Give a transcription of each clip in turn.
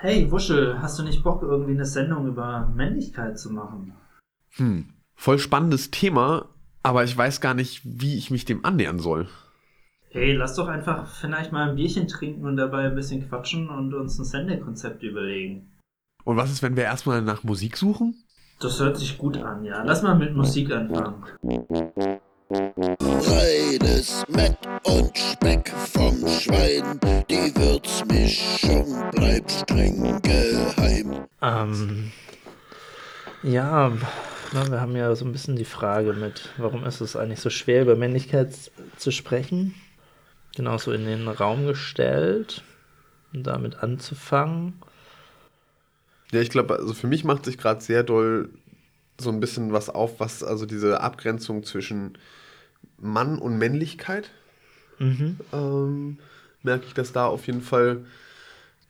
Hey Wuschel, hast du nicht Bock, irgendwie eine Sendung über Männlichkeit zu machen? Hm, voll spannendes Thema, aber ich weiß gar nicht, wie ich mich dem annähern soll. Hey, lass doch einfach vielleicht mal ein Bierchen trinken und dabei ein bisschen quatschen und uns ein Sendekonzept überlegen. Und was ist, wenn wir erstmal nach Musik suchen? Das hört sich gut an, ja. Lass mal mit Musik anfangen. Reines Mett und Speck vom Schwein, die Würzmischung bleibt streng geheim. Ähm, ja, na, wir haben ja so ein bisschen die Frage mit, warum ist es eigentlich so schwer, über Männlichkeit zu sprechen? Genauso in den Raum gestellt, um damit anzufangen. Ja, ich glaube, also für mich macht sich gerade sehr doll so ein bisschen was auf, was also diese Abgrenzung zwischen Mann und Männlichkeit. Mhm. Ähm, merke ich, dass da auf jeden Fall,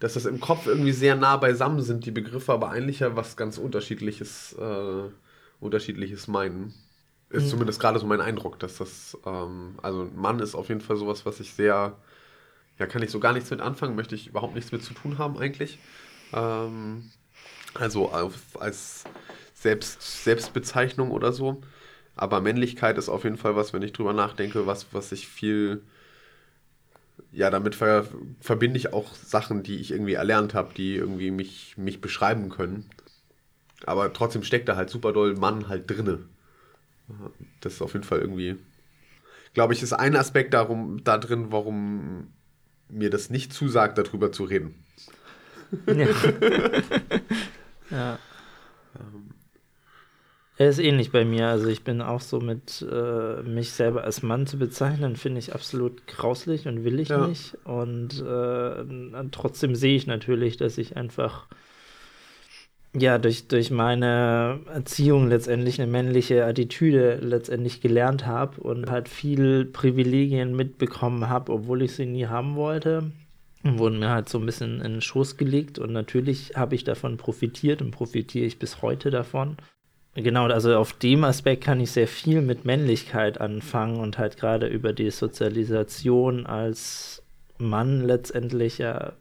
dass das im Kopf irgendwie sehr nah beisammen sind, die Begriffe, aber eigentlich ja was ganz unterschiedliches, äh, unterschiedliches meinen. Ist mhm. zumindest gerade so mein Eindruck, dass das, ähm, also Mann ist auf jeden Fall sowas, was ich sehr, ja, kann ich so gar nichts mit anfangen, möchte ich überhaupt nichts mit zu tun haben eigentlich. Ähm, also auf, als Selbst, Selbstbezeichnung oder so. Aber Männlichkeit ist auf jeden Fall was, wenn ich drüber nachdenke, was, was ich viel. Ja, damit ver verbinde ich auch Sachen, die ich irgendwie erlernt habe, die irgendwie mich, mich beschreiben können. Aber trotzdem steckt da halt super doll Mann halt drinne. Das ist auf jeden Fall irgendwie. Glaube ich, ist ein Aspekt darum, da drin, warum mir das nicht zusagt, darüber zu reden. Ja. Ja. Er ist ähnlich bei mir. Also ich bin auch so mit äh, mich selber als Mann zu bezeichnen, finde ich absolut grauslich und will ich ja. nicht. Und äh, trotzdem sehe ich natürlich, dass ich einfach ja durch, durch meine Erziehung letztendlich eine männliche Attitüde letztendlich gelernt habe und halt viel Privilegien mitbekommen habe, obwohl ich sie nie haben wollte wurden mir halt so ein bisschen in den Schoß gelegt und natürlich habe ich davon profitiert und profitiere ich bis heute davon. Genau, also auf dem Aspekt kann ich sehr viel mit Männlichkeit anfangen und halt gerade über die Sozialisation als Mann letztendlich ja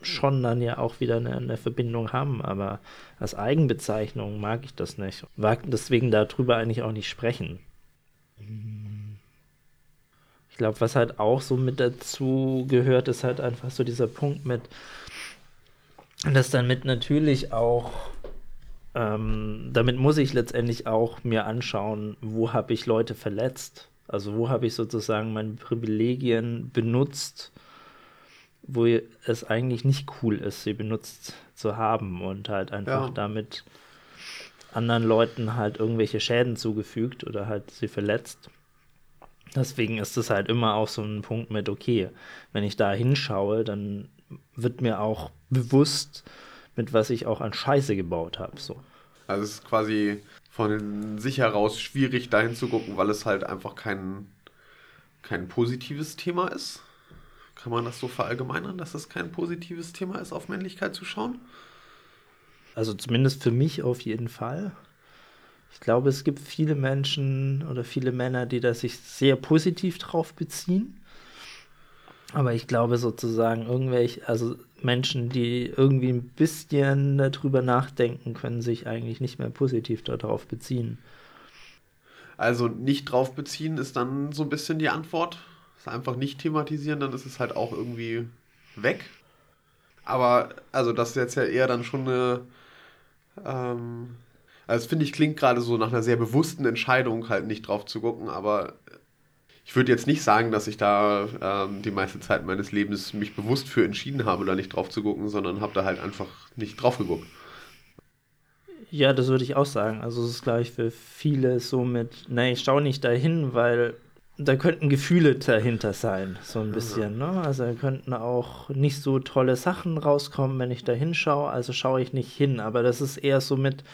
schon dann ja auch wieder eine, eine Verbindung haben, aber als Eigenbezeichnung mag ich das nicht. Mag deswegen darüber eigentlich auch nicht sprechen. Ich glaube, was halt auch so mit dazu gehört, ist halt einfach so dieser Punkt mit, dass dann mit natürlich auch, ähm, damit muss ich letztendlich auch mir anschauen, wo habe ich Leute verletzt. Also wo habe ich sozusagen meine Privilegien benutzt, wo es eigentlich nicht cool ist, sie benutzt zu haben und halt einfach ja. damit anderen Leuten halt irgendwelche Schäden zugefügt oder halt sie verletzt. Deswegen ist es halt immer auch so ein Punkt mit, okay, wenn ich da hinschaue, dann wird mir auch bewusst, mit was ich auch an Scheiße gebaut habe. So. Also es ist quasi von sich heraus schwierig, dahin zu gucken, weil es halt einfach kein, kein positives Thema ist. Kann man das so verallgemeinern, dass es kein positives Thema ist, auf Männlichkeit zu schauen? Also zumindest für mich auf jeden Fall. Ich glaube, es gibt viele Menschen oder viele Männer, die da sich sehr positiv drauf beziehen. Aber ich glaube sozusagen irgendwelche, also Menschen, die irgendwie ein bisschen darüber nachdenken, können sich eigentlich nicht mehr positiv darauf beziehen. Also nicht drauf beziehen ist dann so ein bisschen die Antwort. Das einfach nicht thematisieren, dann ist es halt auch irgendwie weg. Aber also das ist jetzt ja eher dann schon eine ähm, also finde ich klingt gerade so nach einer sehr bewussten Entscheidung, halt nicht drauf zu gucken, aber ich würde jetzt nicht sagen, dass ich da ähm, die meiste Zeit meines Lebens mich bewusst für entschieden habe, da nicht drauf zu gucken, sondern habe da halt einfach nicht drauf geguckt. Ja, das würde ich auch sagen. Also es ist gleich für viele so mit, nein, ich schaue nicht dahin, weil da könnten Gefühle dahinter sein, so ein bisschen. Ne? Also da könnten auch nicht so tolle Sachen rauskommen, wenn ich da hinschaue, also schaue ich nicht hin. Aber das ist eher so mit,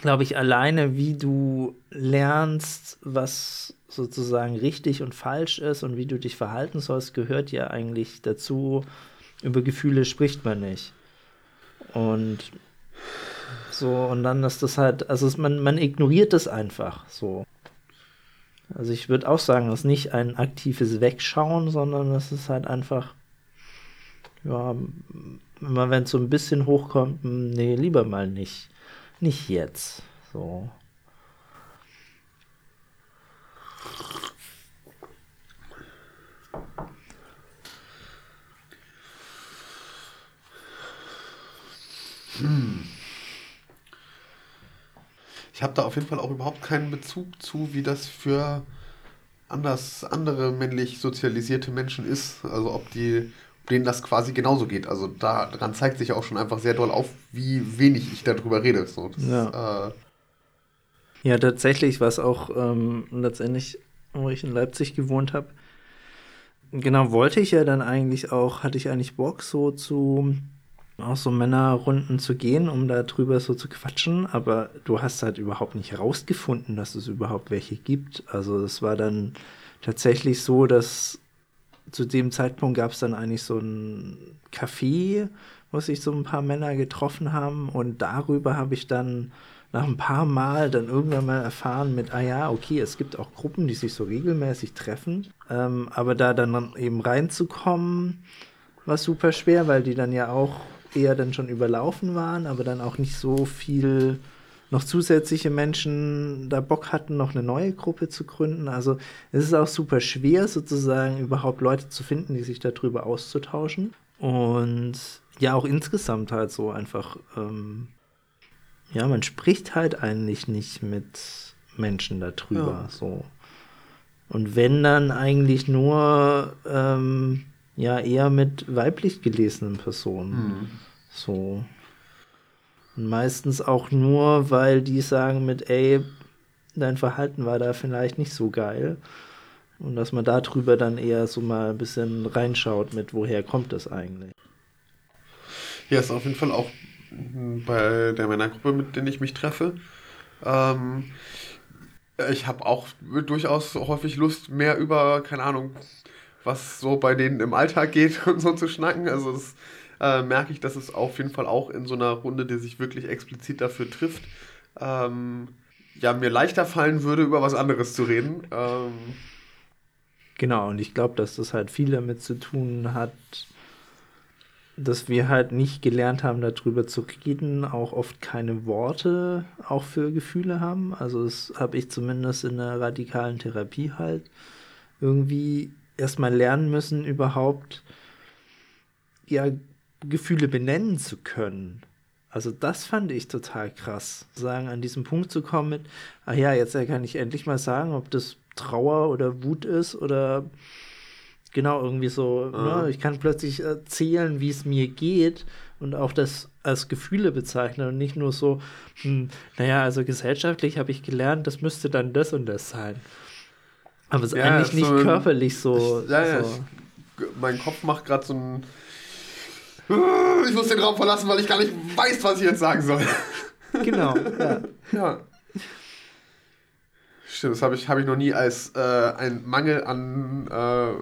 glaube ich, alleine, wie du lernst, was sozusagen richtig und falsch ist und wie du dich verhalten sollst, gehört ja eigentlich dazu. Über Gefühle spricht man nicht. Und so, und dann ist das halt, also es, man, man ignoriert es einfach so. Also ich würde auch sagen, es ist nicht ein aktives Wegschauen, sondern es ist halt einfach, ja, immer wenn es so ein bisschen hochkommt, hm, nee, lieber mal nicht. Nicht jetzt. So. Hm. Ich habe da auf jeden Fall auch überhaupt keinen Bezug zu, wie das für anders andere männlich sozialisierte Menschen ist. Also ob die denen das quasi genauso geht. Also daran zeigt sich auch schon einfach sehr doll auf, wie wenig ich darüber rede. So, das, ja. Äh, ja, tatsächlich, was auch ähm, letztendlich, wo ich in Leipzig gewohnt habe, genau wollte ich ja dann eigentlich auch, hatte ich eigentlich Bock so zu auch so Männerrunden zu gehen, um da drüber so zu quatschen, aber du hast halt überhaupt nicht herausgefunden, dass es überhaupt welche gibt. Also es war dann tatsächlich so, dass zu dem Zeitpunkt gab es dann eigentlich so ein Café, wo sich so ein paar Männer getroffen haben. Und darüber habe ich dann nach ein paar Mal dann irgendwann mal erfahren mit, ah ja, okay, es gibt auch Gruppen, die sich so regelmäßig treffen, ähm, aber da dann eben reinzukommen, war super schwer, weil die dann ja auch eher dann schon überlaufen waren, aber dann auch nicht so viel noch zusätzliche Menschen da Bock hatten, noch eine neue Gruppe zu gründen. Also es ist auch super schwer, sozusagen überhaupt Leute zu finden, die sich darüber auszutauschen. Und ja, auch insgesamt halt so einfach, ähm, ja, man spricht halt eigentlich nicht mit Menschen darüber. Ja. So. Und wenn dann eigentlich nur ähm, ja eher mit weiblich gelesenen Personen. Mhm. So. Und meistens auch nur, weil die sagen mit, ey, dein Verhalten war da vielleicht nicht so geil. Und dass man darüber dann eher so mal ein bisschen reinschaut mit, woher kommt das eigentlich. Ja, ist auf jeden Fall auch bei der Männergruppe, mit denen ich mich treffe. Ähm, ich habe auch durchaus häufig Lust, mehr über, keine Ahnung, was so bei denen im Alltag geht und so zu schnacken. Also das äh, merke ich, dass es auf jeden Fall auch in so einer Runde, die sich wirklich explizit dafür trifft, ähm, ja, mir leichter fallen würde, über was anderes zu reden. Ähm, genau, und ich glaube, dass das halt viel damit zu tun hat, dass wir halt nicht gelernt haben, darüber zu reden, auch oft keine Worte auch für Gefühle haben. Also das habe ich zumindest in der radikalen Therapie halt irgendwie erstmal lernen müssen, überhaupt ja Gefühle benennen zu können. Also das fand ich total krass, sagen an diesem Punkt zu kommen mit, ach ja, jetzt kann ich endlich mal sagen, ob das Trauer oder Wut ist oder genau irgendwie so, mhm. ne, ich kann plötzlich erzählen, wie es mir geht und auch das als Gefühle bezeichnen und nicht nur so, hm, naja, also gesellschaftlich habe ich gelernt, das müsste dann das und das sein. Aber es ist ja, eigentlich nicht so körperlich so. Ich, ja, ja, so. Ich, mein Kopf macht gerade so ein. Ich muss den Raum verlassen, weil ich gar nicht weiß, was ich jetzt sagen soll. Genau, ja. ja. Stimmt, das habe ich, hab ich noch nie als äh, ein Mangel an äh,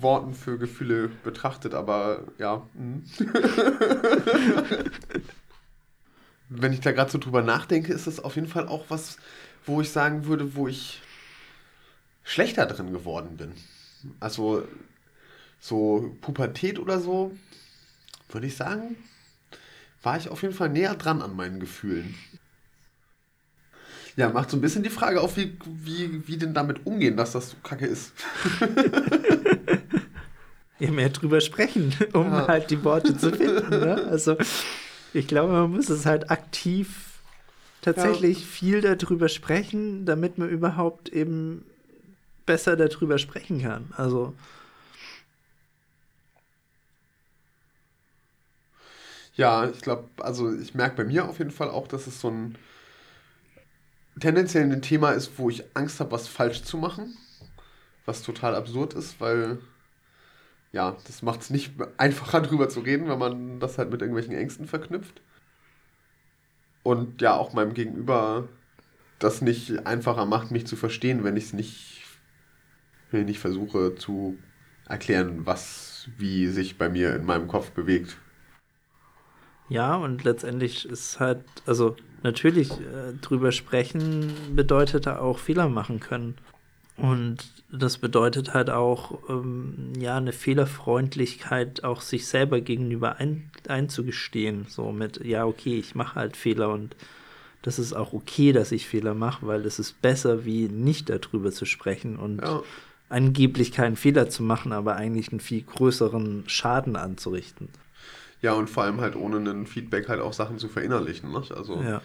Worten für Gefühle betrachtet, aber ja. Mhm. Wenn ich da gerade so drüber nachdenke, ist das auf jeden Fall auch was, wo ich sagen würde, wo ich schlechter drin geworden bin. Also so Pubertät oder so, würde ich sagen, war ich auf jeden Fall näher dran an meinen Gefühlen. Ja, macht so ein bisschen die Frage auf, wie, wie, wie denn damit umgehen, dass das so kacke ist. ja, mehr drüber sprechen, um ja. halt die Worte zu finden. Ne? Also, ich glaube, man muss es halt aktiv tatsächlich ja. viel darüber sprechen, damit man überhaupt eben besser darüber sprechen kann. Also. Ja, ich glaube, also ich merke bei mir auf jeden Fall auch, dass es so ein tendenziell ein Thema ist, wo ich Angst habe, was falsch zu machen. Was total absurd ist, weil ja, das macht es nicht einfacher drüber zu reden, wenn man das halt mit irgendwelchen Ängsten verknüpft. Und ja, auch meinem Gegenüber das nicht einfacher macht, mich zu verstehen, wenn ich es nicht ich versuche zu erklären, was wie sich bei mir in meinem Kopf bewegt. Ja, und letztendlich ist halt, also natürlich äh, drüber sprechen bedeutet da auch Fehler machen können. Und das bedeutet halt auch, ähm, ja, eine Fehlerfreundlichkeit auch sich selber gegenüber ein, einzugestehen. So mit, ja, okay, ich mache halt Fehler und das ist auch okay, dass ich Fehler mache, weil es ist besser, wie nicht darüber zu sprechen und ja. angeblich keinen Fehler zu machen, aber eigentlich einen viel größeren Schaden anzurichten. Ja, und vor allem halt ohne ein Feedback halt auch Sachen zu verinnerlichen. Ne? Also ja.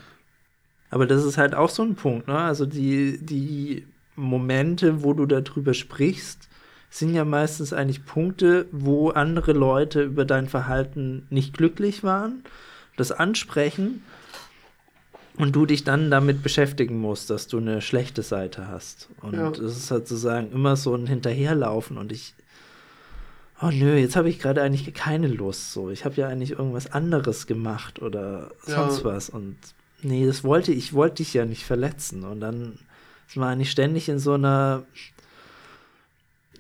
Aber das ist halt auch so ein Punkt, ne? Also die, die Momente, wo du darüber sprichst, sind ja meistens eigentlich Punkte, wo andere Leute über dein Verhalten nicht glücklich waren, das ansprechen und du dich dann damit beschäftigen musst, dass du eine schlechte Seite hast. Und ja. das ist halt sozusagen immer so ein Hinterherlaufen und ich, oh nö, jetzt habe ich gerade eigentlich keine Lust. So, ich habe ja eigentlich irgendwas anderes gemacht oder sonst ja. was und nee, das wollte ich, wollte dich ja nicht verletzen und dann ist man eigentlich ständig in so einer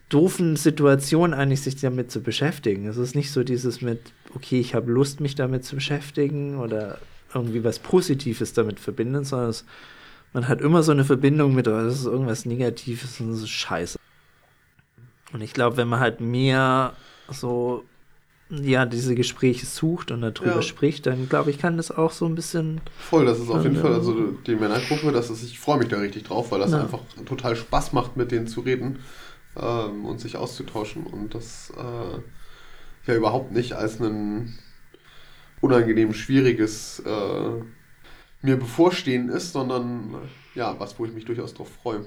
doofen Situation eigentlich sich damit zu beschäftigen. Es ist nicht so dieses mit, okay, ich habe Lust, mich damit zu beschäftigen oder irgendwie was Positives damit verbinden, sondern es, man hat immer so eine Verbindung mit, oh, das ist irgendwas Negatives und das ist scheiße. Und ich glaube, wenn man halt mehr so ja, diese Gespräche sucht und darüber ja. spricht, dann glaube ich, kann das auch so ein bisschen. Voll, das ist auf jeden Fall, also die Männergruppe, das ist, ich freue mich da richtig drauf, weil das ja. einfach total Spaß macht, mit denen zu reden ähm, und sich auszutauschen und das äh, ja überhaupt nicht als ein unangenehm schwieriges äh, mir bevorstehen ist, sondern ja, was, wo ich mich durchaus drauf freue.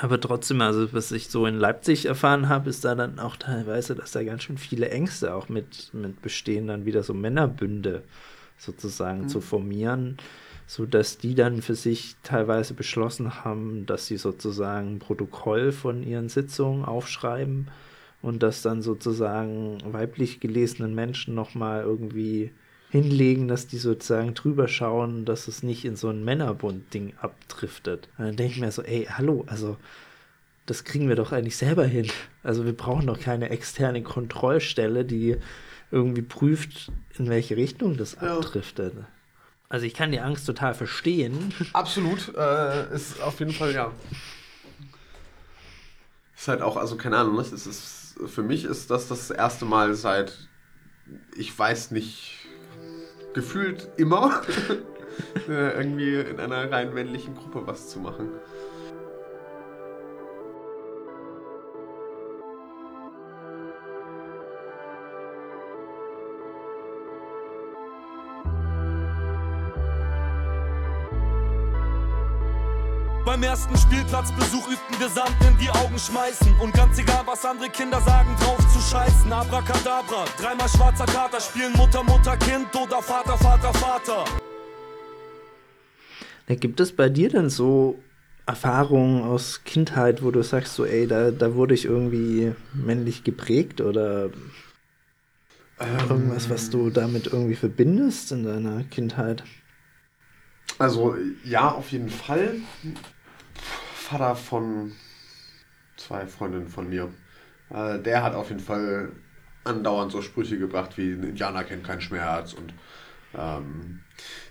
Aber trotzdem, also was ich so in Leipzig erfahren habe, ist da dann auch teilweise, dass da ganz schön viele Ängste auch mit, mit bestehen, dann wieder so Männerbünde sozusagen mhm. zu formieren, sodass die dann für sich teilweise beschlossen haben, dass sie sozusagen ein Protokoll von ihren Sitzungen aufschreiben und das dann sozusagen weiblich gelesenen Menschen nochmal irgendwie hinlegen, dass die sozusagen drüber schauen, dass es nicht in so ein Männerbund-Ding abdriftet. Und dann denke ich mir so, ey, hallo, also das kriegen wir doch eigentlich selber hin. Also wir brauchen doch keine externe Kontrollstelle, die irgendwie prüft, in welche Richtung das ja. abdriftet. Also ich kann die Angst total verstehen. Absolut, äh, ist auf jeden Fall ja. Ist halt auch, also keine Ahnung, das ist, ist, für mich ist das das erste Mal seit, ich weiß nicht, gefühlt immer äh, irgendwie in einer rein männlichen Gruppe was zu machen. Beim ersten Spielplatzbesuch übten wir Sand in die Augen schmeißen. Und ganz egal, was andere Kinder sagen, drauf zu scheißen. Abracadabra, dreimal schwarzer Kater, spielen Mutter, Mutter, Kind oder Vater, Vater, Vater. Da gibt es bei dir denn so Erfahrungen aus Kindheit, wo du sagst, so, ey, da, da wurde ich irgendwie männlich geprägt oder ähm, irgendwas, was du damit irgendwie verbindest in deiner Kindheit? Also, ja, auf jeden Fall. Vater von zwei Freundinnen von mir. Äh, der hat auf jeden Fall andauernd so Sprüche gebracht wie ein Indianer kennt keinen Schmerz und ähm,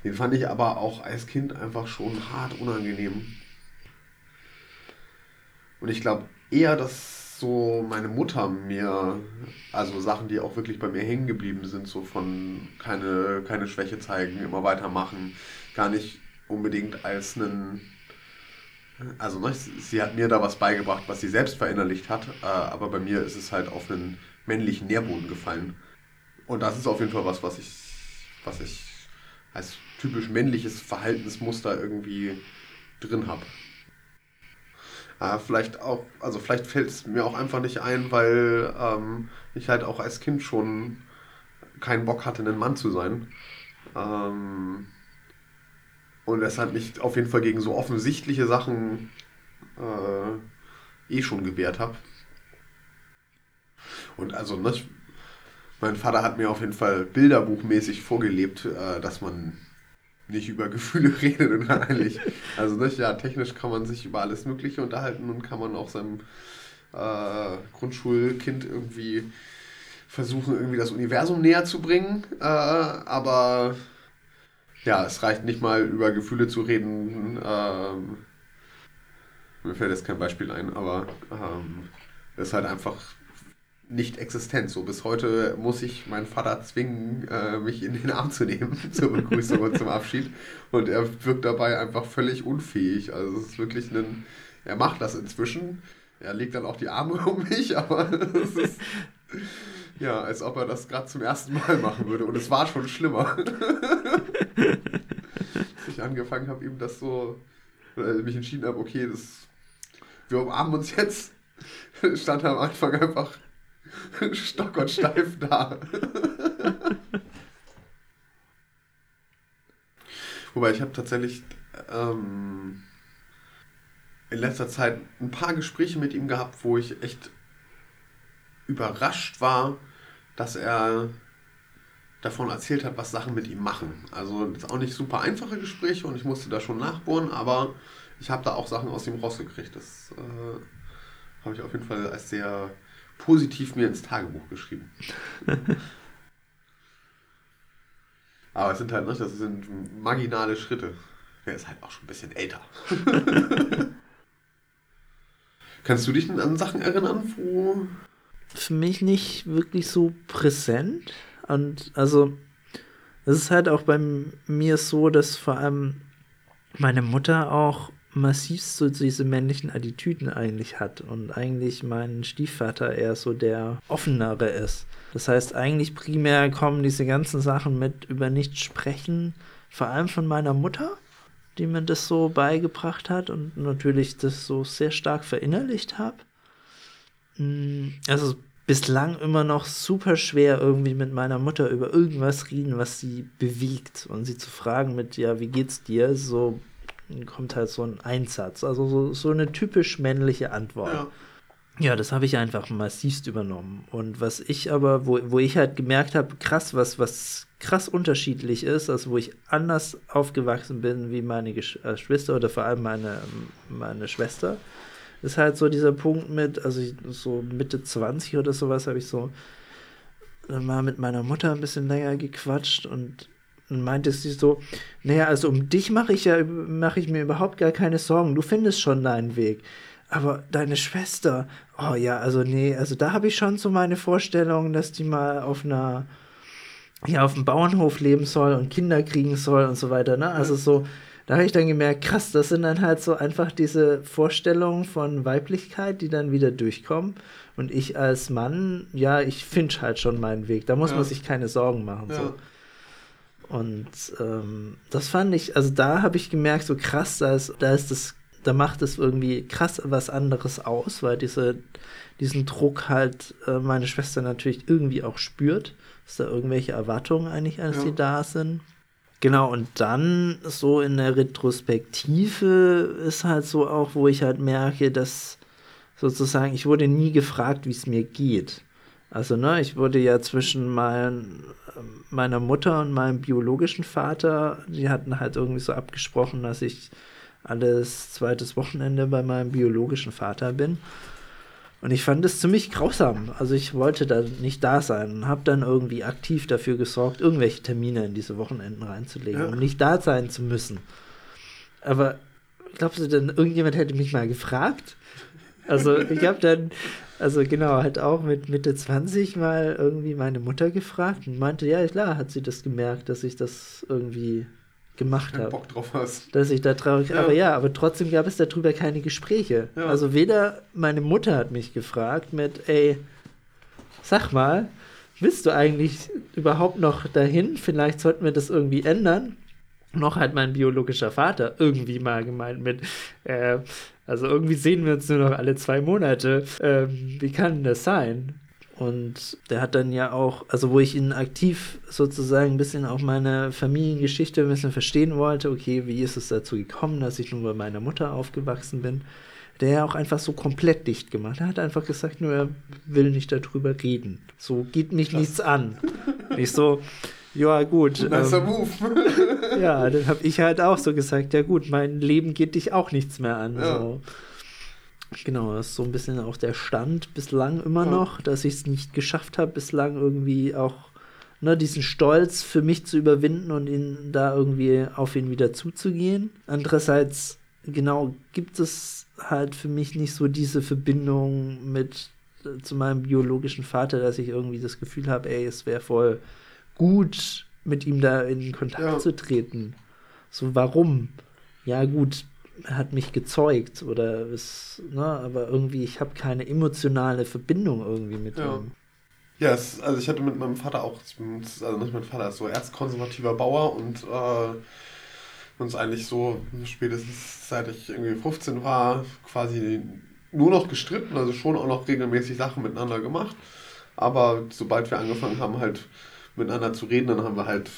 den fand ich aber auch als Kind einfach schon hart unangenehm. Und ich glaube eher, dass so meine Mutter mir, also Sachen, die auch wirklich bei mir hängen geblieben sind, so von keine, keine Schwäche zeigen, immer weitermachen, gar nicht unbedingt als einen also ne, sie hat mir da was beigebracht, was sie selbst verinnerlicht hat, äh, aber bei mir ist es halt auf einen männlichen Nährboden gefallen. Und das ist auf jeden Fall was, was ich, was ich als typisch männliches Verhaltensmuster irgendwie drin habe. Äh, vielleicht auch, also vielleicht fällt es mir auch einfach nicht ein, weil ähm, ich halt auch als Kind schon keinen Bock hatte, ein Mann zu sein. Ähm, und deshalb mich auf jeden Fall gegen so offensichtliche Sachen äh, eh schon gewehrt habe. Und also, ne, mein Vater hat mir auf jeden Fall bilderbuchmäßig vorgelebt, äh, dass man nicht über Gefühle redet und eigentlich. Also, ne, ja, technisch kann man sich über alles Mögliche unterhalten und kann man auch seinem äh, Grundschulkind irgendwie versuchen, irgendwie das Universum näher zu bringen. Äh, aber ja, es reicht nicht mal über Gefühle zu reden, ähm, mir fällt jetzt kein Beispiel ein, aber ähm, ist halt einfach nicht existent. So bis heute muss ich meinen Vater zwingen, äh, mich in den Arm zu nehmen zur Begrüßung und zum Abschied. Und er wirkt dabei einfach völlig unfähig. Also es ist wirklich ein. Er macht das inzwischen. Er legt dann auch die Arme um mich, aber es ist. Ja, als ob er das gerade zum ersten Mal machen würde. Und es war schon schlimmer. Als ich angefangen habe, ihm das so. Oder mich entschieden habe, okay, das, wir umarmen uns jetzt. Stand er am Anfang einfach stock und steif da. Wobei ich habe tatsächlich ähm, in letzter Zeit ein paar Gespräche mit ihm gehabt, wo ich echt überrascht war, dass er davon erzählt hat, was Sachen mit ihm machen. Also jetzt auch nicht super einfache Gespräche und ich musste da schon nachbohren, aber ich habe da auch Sachen aus ihm rausgekriegt. Das äh, habe ich auf jeden Fall als sehr positiv mir ins Tagebuch geschrieben. Aber es sind halt, nicht, das sind marginale Schritte. Er ist halt auch schon ein bisschen älter. Kannst du dich denn an Sachen erinnern, wo. Für mich nicht wirklich so präsent. Und also, es ist halt auch bei mir so, dass vor allem meine Mutter auch massiv so diese männlichen Attitüden eigentlich hat und eigentlich mein Stiefvater eher so der offenere ist. Das heißt, eigentlich primär kommen diese ganzen Sachen mit über nichts sprechen, vor allem von meiner Mutter, die mir das so beigebracht hat und natürlich das so sehr stark verinnerlicht habe. Mm, also bislang immer noch super schwer irgendwie mit meiner Mutter über irgendwas reden, was sie bewegt und sie zu fragen mit, ja, wie geht's dir? So kommt halt so ein Einsatz. Also so, so eine typisch männliche Antwort. Ja. Ja, das habe ich einfach massivst übernommen. Und was ich aber, wo, wo ich halt gemerkt habe, krass, was, was krass unterschiedlich ist, also wo ich anders aufgewachsen bin wie meine Geschwister äh, oder vor allem meine, meine Schwester, ist halt so dieser Punkt mit, also so Mitte 20 oder sowas habe ich so mal mit meiner Mutter ein bisschen länger gequatscht und und meinte sie so, naja, also um dich mache ich ja, mache ich mir überhaupt gar keine Sorgen. Du findest schon deinen Weg. Aber deine Schwester, oh ja, also nee, also da habe ich schon so meine Vorstellung, dass die mal auf einer, ja, auf dem Bauernhof leben soll und Kinder kriegen soll und so weiter, ne? Also so, da habe ich dann gemerkt, krass, das sind dann halt so einfach diese Vorstellungen von Weiblichkeit, die dann wieder durchkommen. Und ich als Mann, ja, ich finde halt schon meinen Weg. Da muss ja. man sich keine Sorgen machen. Ja. So. Und ähm, das fand ich, also da habe ich gemerkt, so krass, da ist, da ist das, da macht es irgendwie krass was anderes aus, weil diese, diesen Druck halt äh, meine Schwester natürlich irgendwie auch spürt, dass da irgendwelche Erwartungen eigentlich als ja. sie da sind. Genau, und dann so in der Retrospektive ist halt so auch, wo ich halt merke, dass sozusagen, ich wurde nie gefragt, wie es mir geht. Also, ne, ich wurde ja zwischen mein, meiner Mutter und meinem biologischen Vater, die hatten halt irgendwie so abgesprochen, dass ich alles zweites Wochenende bei meinem biologischen Vater bin. Und ich fand es ziemlich grausam. Also ich wollte da nicht da sein und habe dann irgendwie aktiv dafür gesorgt, irgendwelche Termine in diese Wochenenden reinzulegen, ja. um nicht da sein zu müssen. Aber glaubst du denn, irgendjemand hätte mich mal gefragt? Also ich habe dann also genau, halt auch mit Mitte 20 mal irgendwie meine Mutter gefragt und meinte, ja klar, hat sie das gemerkt, dass ich das irgendwie gemacht habe. Bock drauf hast. Dass ich da traurig, ja. aber ja, aber trotzdem gab es darüber keine Gespräche. Ja. Also weder meine Mutter hat mich gefragt mit, ey, sag mal, willst du eigentlich überhaupt noch dahin? Vielleicht sollten wir das irgendwie ändern. Noch hat mein biologischer Vater irgendwie mal gemeint mit, äh, also irgendwie sehen wir uns nur noch alle zwei Monate. Ähm, wie kann das sein? Und der hat dann ja auch, also wo ich ihn aktiv sozusagen ein bisschen auch meine Familiengeschichte ein bisschen verstehen wollte, okay, wie ist es dazu gekommen, dass ich nun bei meiner Mutter aufgewachsen bin, der ja auch einfach so komplett dicht gemacht. Er hat einfach gesagt, nur er will nicht darüber reden. So geht mich Krass. nichts an. Nicht so, ja, gut. Nicer ähm, Move. ja, dann habe ich halt auch so gesagt, ja gut, mein Leben geht dich auch nichts mehr an. Ja. So. Genau, das ist so ein bisschen auch der Stand bislang immer ja. noch, dass ich es nicht geschafft habe, bislang irgendwie auch ne, diesen Stolz für mich zu überwinden und ihn da irgendwie auf ihn wieder zuzugehen. Andererseits genau gibt es halt für mich nicht so diese Verbindung mit äh, zu meinem biologischen Vater, dass ich irgendwie das Gefühl habe, ey, es wäre voll gut, mit ihm da in Kontakt ja. zu treten. So, warum? Ja, gut, hat mich gezeugt oder es, ne, aber irgendwie, ich habe keine emotionale Verbindung irgendwie mit ja. ihm. Ja, es, also ich hatte mit meinem Vater auch, also nicht mein Vater ist so erzkonservativer Bauer und äh, uns eigentlich so spätestens seit ich irgendwie 15 war, quasi nur noch gestritten, also schon auch noch regelmäßig Sachen miteinander gemacht. Aber sobald wir angefangen haben, halt miteinander zu reden, dann haben wir halt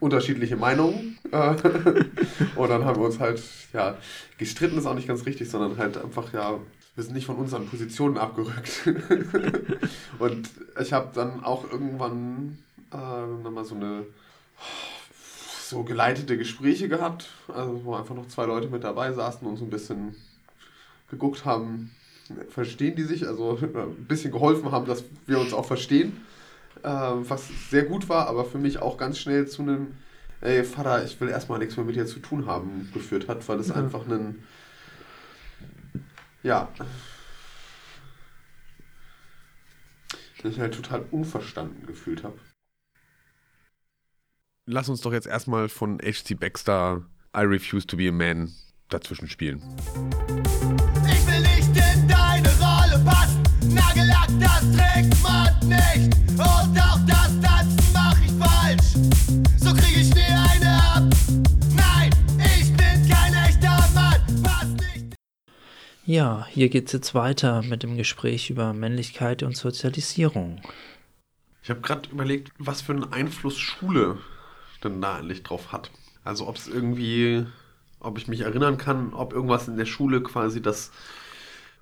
unterschiedliche Meinungen. Äh, und dann haben wir uns halt, ja, gestritten ist auch nicht ganz richtig, sondern halt einfach, ja, wir sind nicht von unseren Positionen abgerückt. und ich habe dann auch irgendwann äh, nochmal so eine so geleitete Gespräche gehabt, also wo einfach noch zwei Leute mit dabei saßen und so ein bisschen geguckt haben, verstehen die sich, also ein bisschen geholfen haben, dass wir uns auch verstehen äh, was sehr gut war, aber für mich auch ganz schnell zu einem, ey Vater, ich will erstmal nichts mehr mit dir zu tun haben, geführt hat, weil es ja. einfach ein, ja, ich halt total unverstanden gefühlt habe. Lass uns doch jetzt erstmal von H.C. Baxter I Refuse to be a Man dazwischen spielen. Trägt man nicht. Und auch das Tanzen mach ich falsch. So krieg ich nie eine ab. Nein, ich bin kein echter Mann. Was nicht. Ja, hier geht's jetzt weiter mit dem Gespräch über Männlichkeit und Sozialisierung. Ich habe gerade überlegt, was für einen Einfluss Schule denn da eigentlich drauf hat. Also ob es irgendwie, ob ich mich erinnern kann, ob irgendwas in der Schule quasi das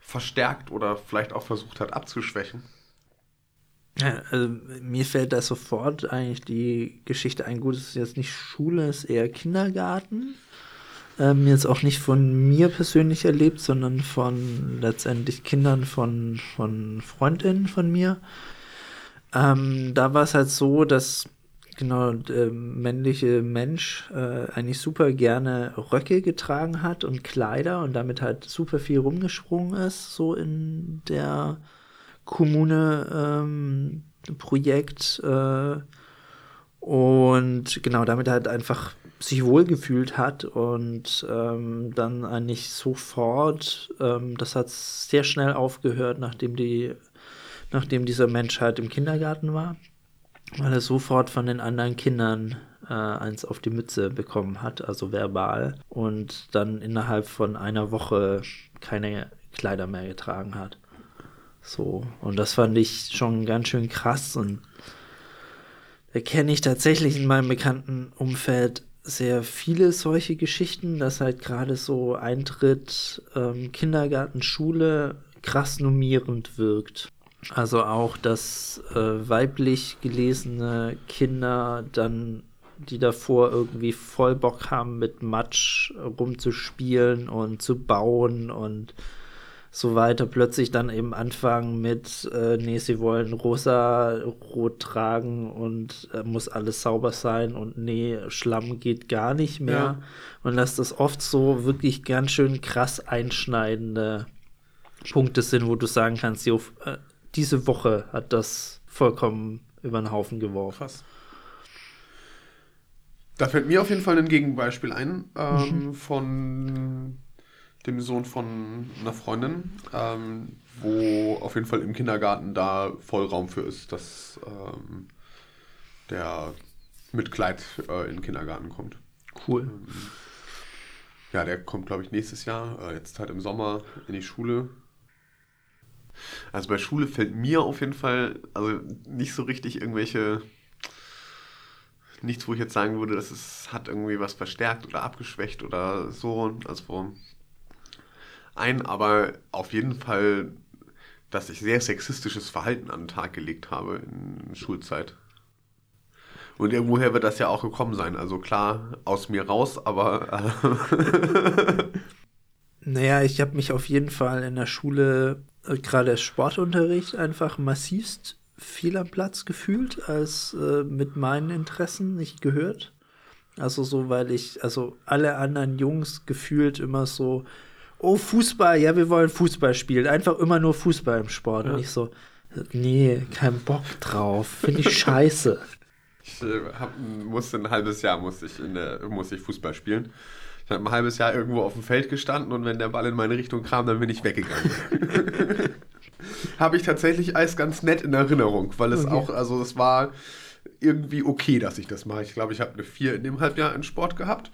verstärkt oder vielleicht auch versucht hat abzuschwächen. Also mir fällt da sofort eigentlich die Geschichte ein. Gut, es ist jetzt nicht Schule, es ist eher Kindergarten. Ähm, jetzt auch nicht von mir persönlich erlebt, sondern von letztendlich Kindern von, von Freundinnen von mir. Ähm, da war es halt so, dass genau der männliche Mensch äh, eigentlich super gerne Röcke getragen hat und Kleider und damit halt super viel rumgesprungen ist, so in der Kommune ähm, äh, und genau damit halt einfach sich wohlgefühlt hat und ähm, dann eigentlich sofort, ähm, das hat sehr schnell aufgehört, nachdem die, nachdem dieser Mensch halt im Kindergarten war weil er sofort von den anderen Kindern äh, eins auf die Mütze bekommen hat, also verbal, und dann innerhalb von einer Woche keine Kleider mehr getragen hat. So, und das fand ich schon ganz schön krass und da kenne ich tatsächlich in meinem bekannten Umfeld sehr viele solche Geschichten, dass halt gerade so Eintritt ähm, Kindergarten, Schule krass normierend wirkt. Also auch, dass äh, weiblich gelesene Kinder dann, die davor irgendwie voll Bock haben, mit Matsch rumzuspielen und zu bauen und so weiter, plötzlich dann eben anfangen mit, äh, nee, sie wollen rosa, rot tragen und äh, muss alles sauber sein und nee, Schlamm geht gar nicht mehr. Ja. Und dass das oft so wirklich ganz schön krass einschneidende Punkte sind, wo du sagen kannst, jo, äh, diese Woche hat das vollkommen über den Haufen geworfen. Krass. Da fällt mir auf jeden Fall ein Gegenbeispiel ein ähm, mhm. von dem Sohn von einer Freundin, ähm, wo auf jeden Fall im Kindergarten da Vollraum für ist, dass ähm, der mit Kleid äh, in den Kindergarten kommt. Cool. Ähm, ja, der kommt, glaube ich, nächstes Jahr, äh, jetzt halt im Sommer in die Schule. Also bei Schule fällt mir auf jeden Fall also nicht so richtig irgendwelche nichts, wo ich jetzt sagen würde, dass es hat irgendwie was verstärkt oder abgeschwächt oder so. Also ein, aber auf jeden Fall, dass ich sehr sexistisches Verhalten an den Tag gelegt habe in Schulzeit. Und irgendwoher wird das ja auch gekommen sein. Also klar, aus mir raus, aber. Äh naja, ich habe mich auf jeden Fall in der Schule äh, gerade Sportunterricht einfach massivst viel am Platz gefühlt, als äh, mit meinen Interessen nicht gehört. Also so, weil ich, also alle anderen Jungs gefühlt immer so, oh, Fußball, ja, wir wollen Fußball spielen. Einfach immer nur Fußball im Sport. Ja. Und ich so, nee, kein Bock drauf. Finde ich scheiße. Ich äh, hab, musste ein halbes Jahr musste ich, in der, musste ich Fußball spielen. Ich habe ein halbes Jahr irgendwo auf dem Feld gestanden und wenn der Ball in meine Richtung kam, dann bin ich weggegangen. habe ich tatsächlich als ganz nett in Erinnerung, weil es okay. auch, also es war irgendwie okay, dass ich das mache. Ich glaube, ich habe eine 4 in dem Halbjahr in Sport gehabt,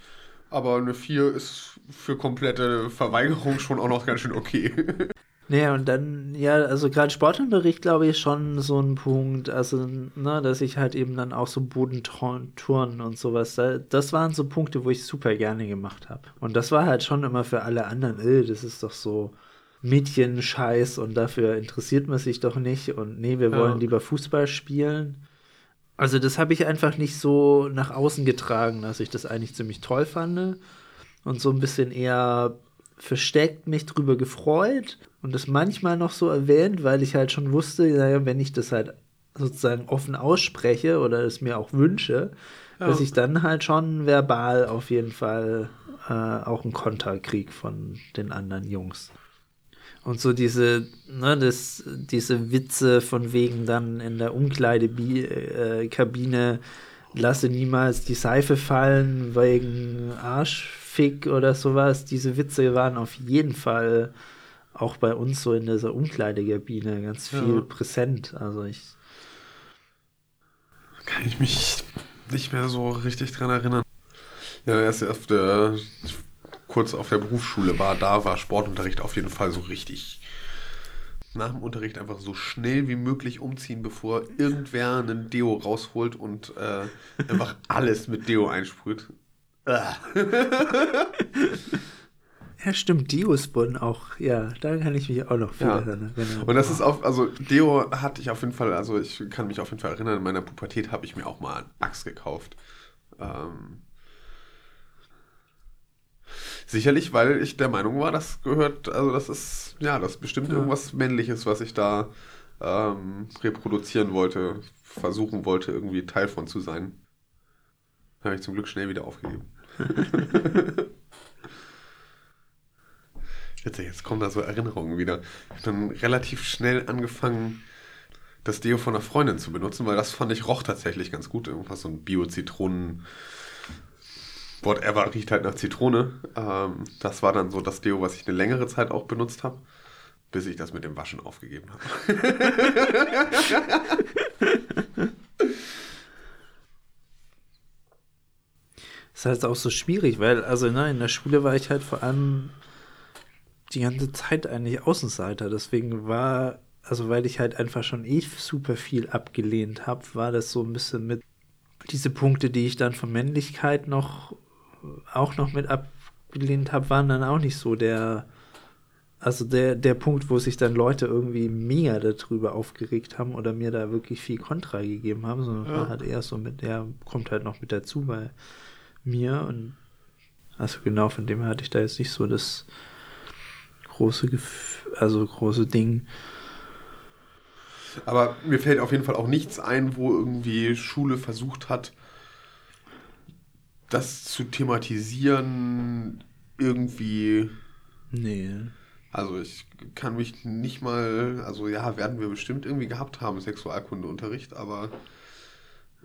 aber eine 4 ist für komplette Verweigerung schon auch noch ganz schön okay. Naja, und dann, ja, also gerade Sportunterricht, glaube ich, schon so ein Punkt, also, ne, dass ich halt eben dann auch so Bodentouren und sowas, das waren so Punkte, wo ich super gerne gemacht habe. Und das war halt schon immer für alle anderen, äh, das ist doch so Mädchenscheiß und dafür interessiert man sich doch nicht und nee, wir wollen ja. lieber Fußball spielen. Also das habe ich einfach nicht so nach außen getragen, dass ich das eigentlich ziemlich toll fand und so ein bisschen eher versteckt mich drüber gefreut und das manchmal noch so erwähnt, weil ich halt schon wusste, naja, wenn ich das halt sozusagen offen ausspreche oder es mir auch wünsche, ja. dass ich dann halt schon verbal auf jeden Fall äh, auch einen Konter kriege von den anderen Jungs. Und so diese, ne, das, diese Witze von wegen dann in der Umkleidekabine, äh, lasse niemals die Seife fallen wegen Arschfick oder sowas. Diese Witze waren auf jeden Fall auch bei uns so in dieser Umkleidekabine ganz viel ja. präsent. Also ich. Kann ich mich nicht mehr so richtig dran erinnern. Ja, erst auf der, kurz auf der Berufsschule war, da war Sportunterricht auf jeden Fall so richtig. Nach dem Unterricht einfach so schnell wie möglich umziehen, bevor irgendwer einen Deo rausholt und äh, einfach alles mit Deo einsprüht. Ja, stimmt, Deos wurden auch, ja, da kann ich mich auch noch viel ja. erinnern. Und das ist auch, also Deo hatte ich auf jeden Fall, also ich kann mich auf jeden Fall erinnern, in meiner Pubertät habe ich mir auch mal Axt gekauft. Ähm, sicherlich, weil ich der Meinung war, das gehört, also das ist, ja, das ist bestimmt ja. irgendwas Männliches, was ich da ähm, reproduzieren wollte, versuchen wollte, irgendwie Teil von zu sein. Habe ich zum Glück schnell wieder aufgegeben. Witzig, jetzt kommen da so Erinnerungen wieder. Ich habe dann relativ schnell angefangen, das Deo von einer Freundin zu benutzen, weil das fand ich roch tatsächlich ganz gut. Irgendwas so ein Bio-Zitronen. Whatever, riecht halt nach Zitrone. Ähm, das war dann so das Deo, was ich eine längere Zeit auch benutzt habe, bis ich das mit dem Waschen aufgegeben habe. Das ist halt auch so schwierig, weil, also ne, in der Schule war ich halt vor allem die ganze Zeit eigentlich Außenseiter. Deswegen war, also weil ich halt einfach schon eh super viel abgelehnt habe, war das so ein bisschen mit diese Punkte, die ich dann von Männlichkeit noch auch noch mit abgelehnt habe, waren dann auch nicht so der also der, der Punkt, wo sich dann Leute irgendwie mega darüber aufgeregt haben oder mir da wirklich viel Kontra gegeben haben, sondern ja. war halt eher so mit, der kommt halt noch mit dazu bei mir und also genau von dem her hatte ich da jetzt nicht so das große, Gef also große Ding. Aber mir fällt auf jeden Fall auch nichts ein, wo irgendwie Schule versucht hat, das zu thematisieren, irgendwie. Nee. Also ich kann mich nicht mal, also ja, werden wir bestimmt irgendwie gehabt haben, Sexualkundeunterricht, aber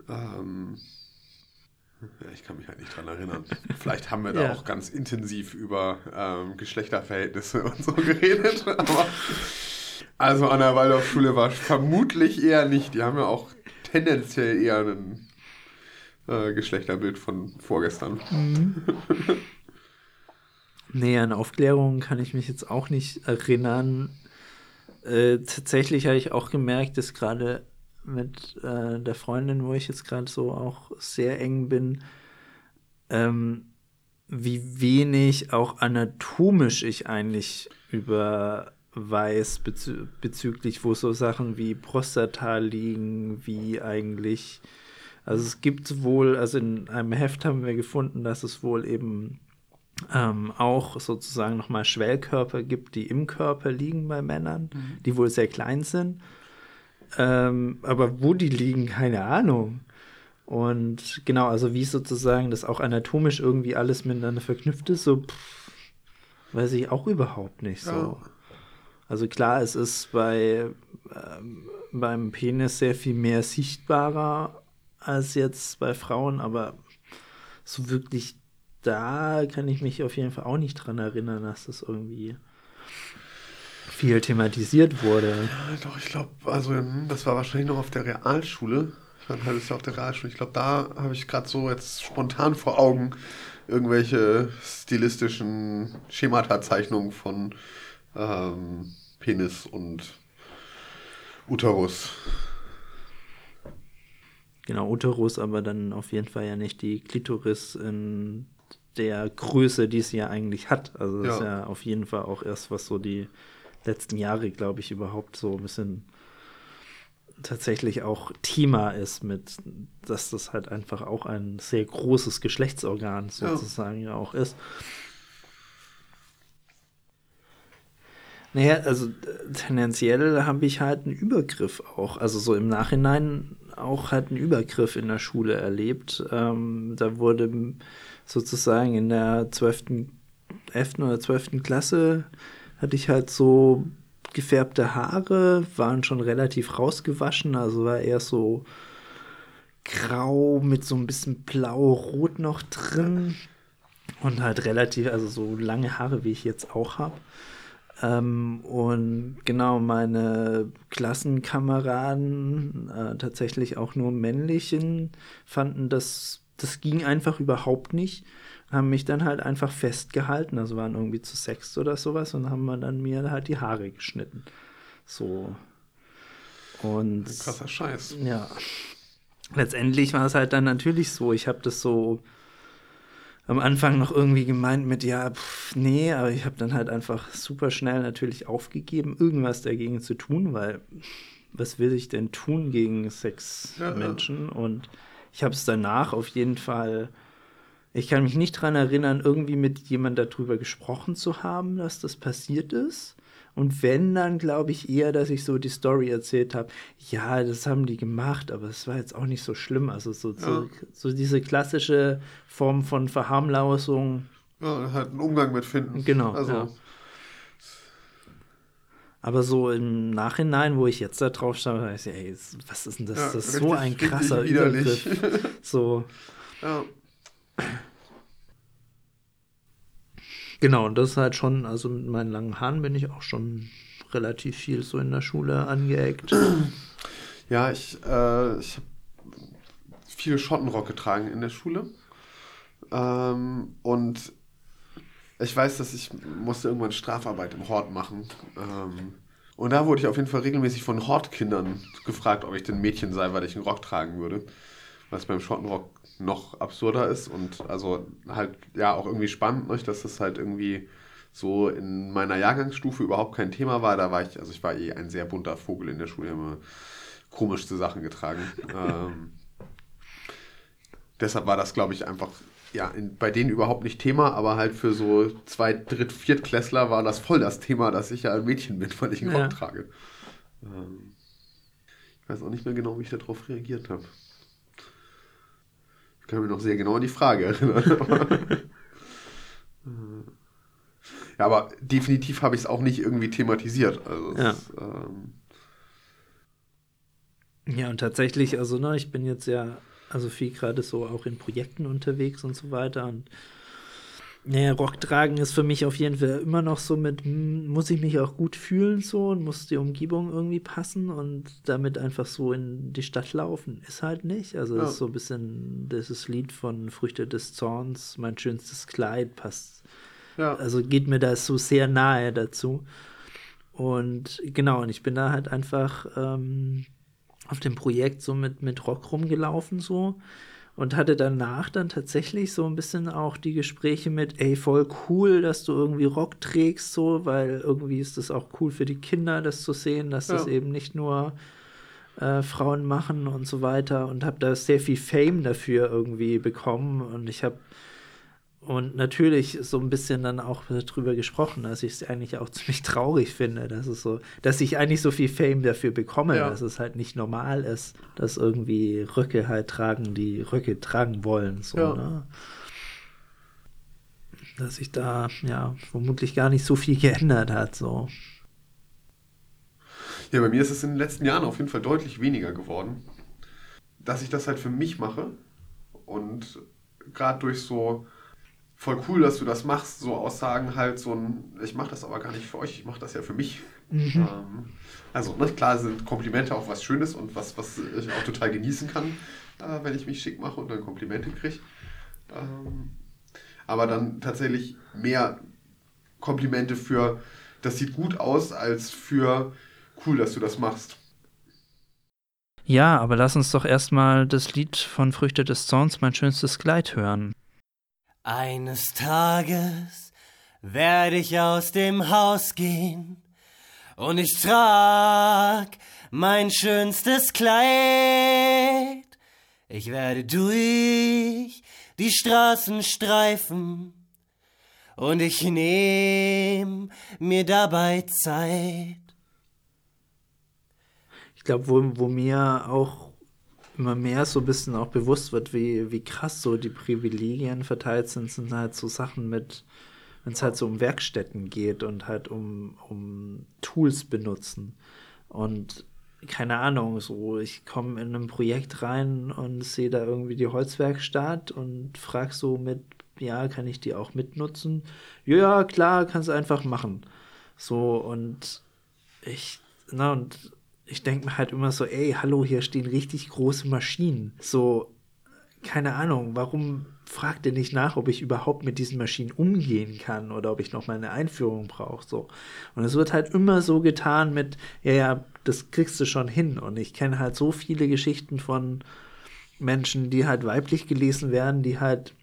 ähm, ja, ich kann mich halt nicht dran erinnern. Vielleicht haben wir da ja. auch ganz intensiv über ähm, Geschlechterverhältnisse und so geredet. Aber also an der Waldorfschule war vermutlich eher nicht. Die haben ja auch tendenziell eher ein äh, Geschlechterbild von vorgestern. Mhm. nee, an Aufklärungen kann ich mich jetzt auch nicht erinnern. Äh, tatsächlich habe ich auch gemerkt, dass gerade mit äh, der Freundin, wo ich jetzt gerade so auch sehr eng bin, ähm, wie wenig auch anatomisch ich eigentlich über weiß bezü bezüglich, wo so Sachen wie Prostata liegen, wie eigentlich. Also es gibt wohl, also in einem Heft haben wir gefunden, dass es wohl eben ähm, auch sozusagen nochmal Schwellkörper gibt, die im Körper liegen bei Männern, mhm. die wohl sehr klein sind. Ähm, aber wo die liegen, keine Ahnung. Und genau, also wie sozusagen das auch anatomisch irgendwie alles miteinander verknüpft ist, so pff, weiß ich auch überhaupt nicht so. Ja. Also klar, es ist bei ähm, beim Penis sehr viel mehr sichtbarer als jetzt bei Frauen, aber so wirklich da kann ich mich auf jeden Fall auch nicht dran erinnern, dass das irgendwie viel thematisiert wurde. Ja, doch, ich glaube, also hm, das war wahrscheinlich noch auf der Realschule. Ich war halt ja auf der Realschule. Ich glaube, da habe ich gerade so jetzt spontan vor Augen irgendwelche stilistischen Schemata-Zeichnungen von ähm, Penis und Uterus. Genau, Uterus, aber dann auf jeden Fall ja nicht die Klitoris in der Größe, die es ja eigentlich hat. Also das ja. ist ja auf jeden Fall auch erst, was so die letzten Jahre, glaube ich, überhaupt so ein bisschen tatsächlich auch Thema ist mit, dass das halt einfach auch ein sehr großes Geschlechtsorgan sozusagen ja, ja auch ist. Naja, also tendenziell habe ich halt einen Übergriff auch, also so im Nachhinein auch halt einen Übergriff in der Schule erlebt. Ähm, da wurde sozusagen in der 12., 11. oder 12. Klasse hatte ich halt so gefärbte Haare, waren schon relativ rausgewaschen, also war eher so grau mit so ein bisschen blau-rot noch drin und halt relativ, also so lange Haare, wie ich jetzt auch habe. Ähm, und genau, meine Klassenkameraden, äh, tatsächlich auch nur männlichen, fanden das, das ging einfach überhaupt nicht. Haben mich dann halt einfach festgehalten, also waren irgendwie zu sechs oder sowas und haben dann mir halt die Haare geschnitten. So. Und. Krasser Scheiß. Ja. Letztendlich war es halt dann natürlich so, ich habe das so am Anfang noch irgendwie gemeint mit, ja, pff, nee, aber ich habe dann halt einfach super schnell natürlich aufgegeben, irgendwas dagegen zu tun, weil was will ich denn tun gegen Sexmenschen? Ja, ja. Und ich habe es danach auf jeden Fall, ich kann mich nicht daran erinnern, irgendwie mit jemand darüber gesprochen zu haben, dass das passiert ist. Und wenn, dann glaube ich eher, dass ich so die Story erzählt habe. Ja, das haben die gemacht, aber es war jetzt auch nicht so schlimm. Also so, ja. so, so, diese klassische Form von Verharmlosung. Ja, halt einen Umgang mit finden. Genau. Also. Ja. Aber so im Nachhinein, wo ich jetzt da drauf schaue, da ich, ey, was ist denn das? Ja, das ist so ein krasser Übergriff. so. Ja. Genau, und das ist halt schon, also mit meinen langen Haaren bin ich auch schon relativ viel so in der Schule angeeckt. Ja, ich, äh, ich habe viel Schottenrock getragen in der Schule. Ähm, und ich weiß, dass ich musste irgendwann Strafarbeit im Hort machen. Ähm, und da wurde ich auf jeden Fall regelmäßig von Hortkindern gefragt, ob ich denn Mädchen sei, weil ich einen Rock tragen würde. Was beim Schottenrock noch absurder ist und also halt ja auch irgendwie spannend, nicht, dass das halt irgendwie so in meiner Jahrgangsstufe überhaupt kein Thema war. Da war ich, also ich war eh ein sehr bunter Vogel in der Schule, immer komischste Sachen getragen. ähm, deshalb war das, glaube ich, einfach ja, in, bei denen überhaupt nicht Thema, aber halt für so zwei, dritt, viertklässler war das voll das Thema, dass ich ja ein Mädchen bin, weil ich einen ja. Rock trage. Ähm, ich weiß auch nicht mehr genau, wie ich darauf reagiert habe. Ich kann mich noch sehr genau an die Frage erinnern. ja, aber definitiv habe ich es auch nicht irgendwie thematisiert. Also ja. Es, ähm ja, und tatsächlich, also ne, ich bin jetzt ja also viel gerade so auch in Projekten unterwegs und so weiter und naja, Rock tragen ist für mich auf jeden Fall immer noch so mit, hm, muss ich mich auch gut fühlen so und muss die Umgebung irgendwie passen und damit einfach so in die Stadt laufen, ist halt nicht. Also ja. das ist so ein bisschen dieses Lied von Früchte des Zorns, mein schönstes Kleid passt. Ja. Also geht mir das so sehr nahe dazu. Und genau, und ich bin da halt einfach ähm, auf dem Projekt so mit, mit Rock rumgelaufen so und hatte danach dann tatsächlich so ein bisschen auch die Gespräche mit, ey, voll cool, dass du irgendwie Rock trägst, so, weil irgendwie ist das auch cool für die Kinder, das zu sehen, dass ja. das eben nicht nur äh, Frauen machen und so weiter und habe da sehr viel Fame dafür irgendwie bekommen und ich habe und natürlich so ein bisschen dann auch darüber gesprochen, dass ich es eigentlich auch ziemlich traurig finde, dass es so, dass ich eigentlich so viel Fame dafür bekomme, ja. dass es halt nicht normal ist, dass irgendwie Röcke halt tragen, die Röcke tragen wollen. So, ja. ne? Dass sich da ja vermutlich gar nicht so viel geändert hat. So. Ja, bei mir ist es in den letzten Jahren auf jeden Fall deutlich weniger geworden. Dass ich das halt für mich mache und gerade durch so voll cool, dass du das machst, so Aussagen halt so ein, ich mache das aber gar nicht für euch, ich mache das ja für mich. Mhm. Ähm, also ne, klar sind Komplimente auch was Schönes und was, was ich auch total genießen kann, äh, wenn ich mich schick mache und dann Komplimente kriege. Ähm, aber dann tatsächlich mehr Komplimente für, das sieht gut aus, als für cool, dass du das machst. Ja, aber lass uns doch erstmal das Lied von Früchte des Zorns, mein schönstes Kleid, hören. Eines Tages werde ich aus dem Haus gehen und ich trag mein schönstes Kleid. Ich werde durch die Straßen streifen und ich nehm mir dabei Zeit. Ich glaube, wo, wo mir auch immer mehr so ein bisschen auch bewusst wird, wie, wie krass so die Privilegien verteilt sind, sind halt so Sachen mit, wenn es halt so um Werkstätten geht und halt um, um Tools benutzen. Und keine Ahnung, so ich komme in ein Projekt rein und sehe da irgendwie die Holzwerkstatt und frag so mit, ja, kann ich die auch mitnutzen? Ja, klar, kannst einfach machen. So und ich, na und ich denke mir halt immer so, ey, hallo, hier stehen richtig große Maschinen. So, keine Ahnung, warum fragt ihr nicht nach, ob ich überhaupt mit diesen Maschinen umgehen kann oder ob ich noch mal eine Einführung brauche. So. Und es wird halt immer so getan mit, ja, ja, das kriegst du schon hin. Und ich kenne halt so viele Geschichten von Menschen, die halt weiblich gelesen werden, die halt,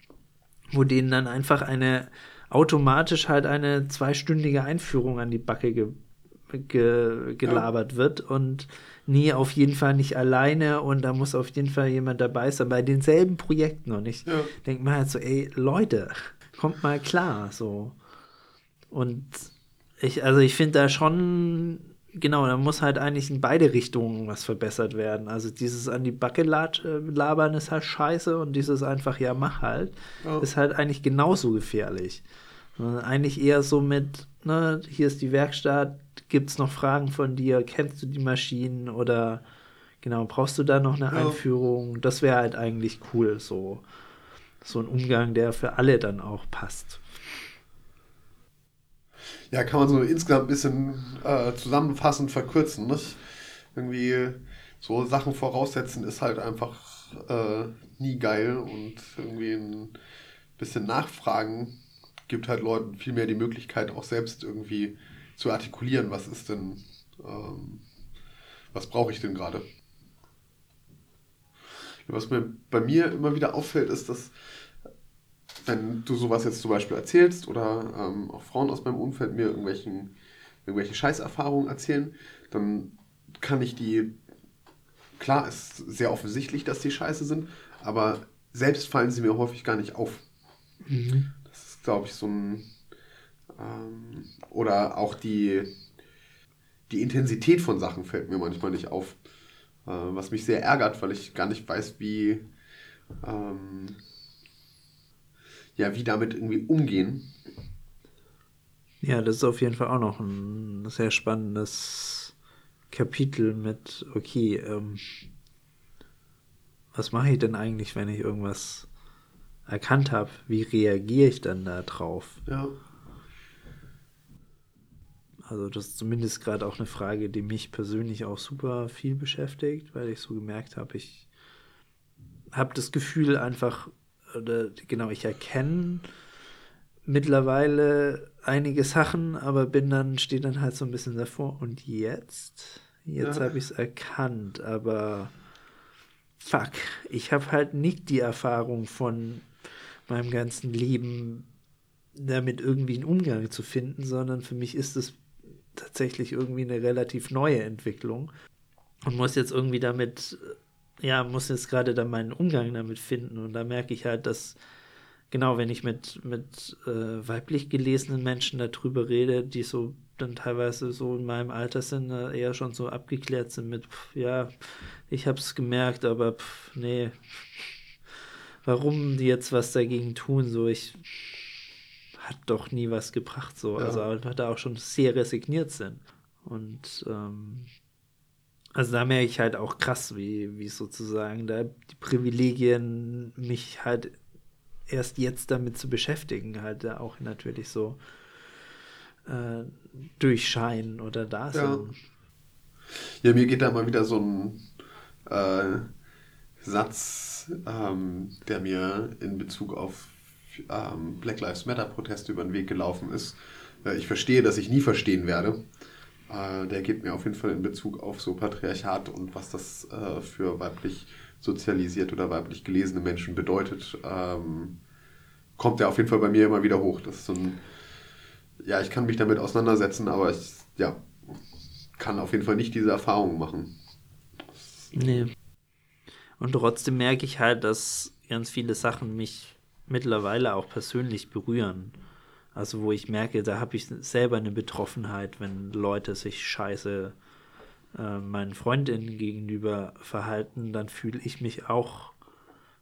wo denen dann einfach eine automatisch halt eine zweistündige Einführung an die Backe ge ge gelabert ja. wird und nie auf jeden Fall nicht alleine und da muss auf jeden Fall jemand dabei sein bei denselben Projekten und ich ja. denke mir halt so, ey, Leute, kommt mal klar, so. Und ich, also ich finde da schon, genau, da muss halt eigentlich in beide Richtungen was verbessert werden. Also dieses an die Backe äh, labern ist halt scheiße und dieses einfach, ja, mach halt, ja. ist halt eigentlich genauso gefährlich. Eigentlich eher so mit, ne, hier ist die Werkstatt, gibt es noch Fragen von dir, kennst du die Maschinen oder genau, brauchst du da noch eine ja. Einführung? Das wäre halt eigentlich cool, so, so ein Umgang, der für alle dann auch passt. Ja, kann man so insgesamt ein bisschen äh, zusammenfassend verkürzen. Nicht? Irgendwie so Sachen voraussetzen ist halt einfach äh, nie geil und irgendwie ein bisschen nachfragen gibt halt Leuten viel mehr die Möglichkeit, auch selbst irgendwie zu artikulieren, was ist denn, ähm, was brauche ich denn gerade. Was mir bei mir immer wieder auffällt, ist, dass wenn du sowas jetzt zum Beispiel erzählst oder ähm, auch Frauen aus meinem Umfeld mir irgendwelchen, irgendwelche Scheißerfahrungen erzählen, dann kann ich die, klar ist sehr offensichtlich, dass die scheiße sind, aber selbst fallen sie mir häufig gar nicht auf. Mhm glaube ich, so ein. Ähm, oder auch die, die Intensität von Sachen fällt mir manchmal nicht auf. Äh, was mich sehr ärgert, weil ich gar nicht weiß, wie. Ähm, ja, wie damit irgendwie umgehen. Ja, das ist auf jeden Fall auch noch ein sehr spannendes Kapitel mit, okay, ähm, was mache ich denn eigentlich, wenn ich irgendwas erkannt habe, wie reagiere ich dann da drauf? Ja. Also das ist zumindest gerade auch eine Frage, die mich persönlich auch super viel beschäftigt, weil ich so gemerkt habe, ich habe das Gefühl einfach, oder genau, ich erkenne mittlerweile einige Sachen, aber bin dann, stehe dann halt so ein bisschen davor. Und jetzt? Jetzt ja. habe ich es erkannt, aber fuck, ich habe halt nicht die Erfahrung von meinem ganzen Leben damit irgendwie einen Umgang zu finden, sondern für mich ist es tatsächlich irgendwie eine relativ neue Entwicklung und muss jetzt irgendwie damit, ja, muss jetzt gerade dann meinen Umgang damit finden. Und da merke ich halt, dass genau, wenn ich mit, mit äh, weiblich gelesenen Menschen darüber rede, die so dann teilweise so in meinem Alter sind, äh, eher schon so abgeklärt sind mit, pff, ja, ich hab's gemerkt, aber pff, nee, warum die jetzt was dagegen tun, so ich hat doch nie was gebracht, so, ja. also da auch schon sehr resigniert sind. Und ähm, also da merke ich halt auch krass, wie, wie sozusagen da die Privilegien mich halt erst jetzt damit zu beschäftigen, halt da auch natürlich so äh, durchscheinen oder da sind. Ja. ja, mir geht da mal wieder so ein äh, Satz, ähm, der mir in Bezug auf ähm, Black Lives Matter Proteste über den Weg gelaufen ist. Äh, ich verstehe, dass ich nie verstehen werde. Äh, der geht mir auf jeden Fall in Bezug auf so Patriarchat und was das äh, für weiblich sozialisiert oder weiblich gelesene Menschen bedeutet, ähm, kommt der auf jeden Fall bei mir immer wieder hoch. Das ist so ein, ja, ich kann mich damit auseinandersetzen, aber ich, ja, kann auf jeden Fall nicht diese Erfahrung machen. Nee. Und trotzdem merke ich halt, dass ganz viele Sachen mich mittlerweile auch persönlich berühren. Also wo ich merke, da habe ich selber eine Betroffenheit, wenn Leute sich scheiße äh, meinen Freundinnen gegenüber verhalten, dann fühle ich mich auch,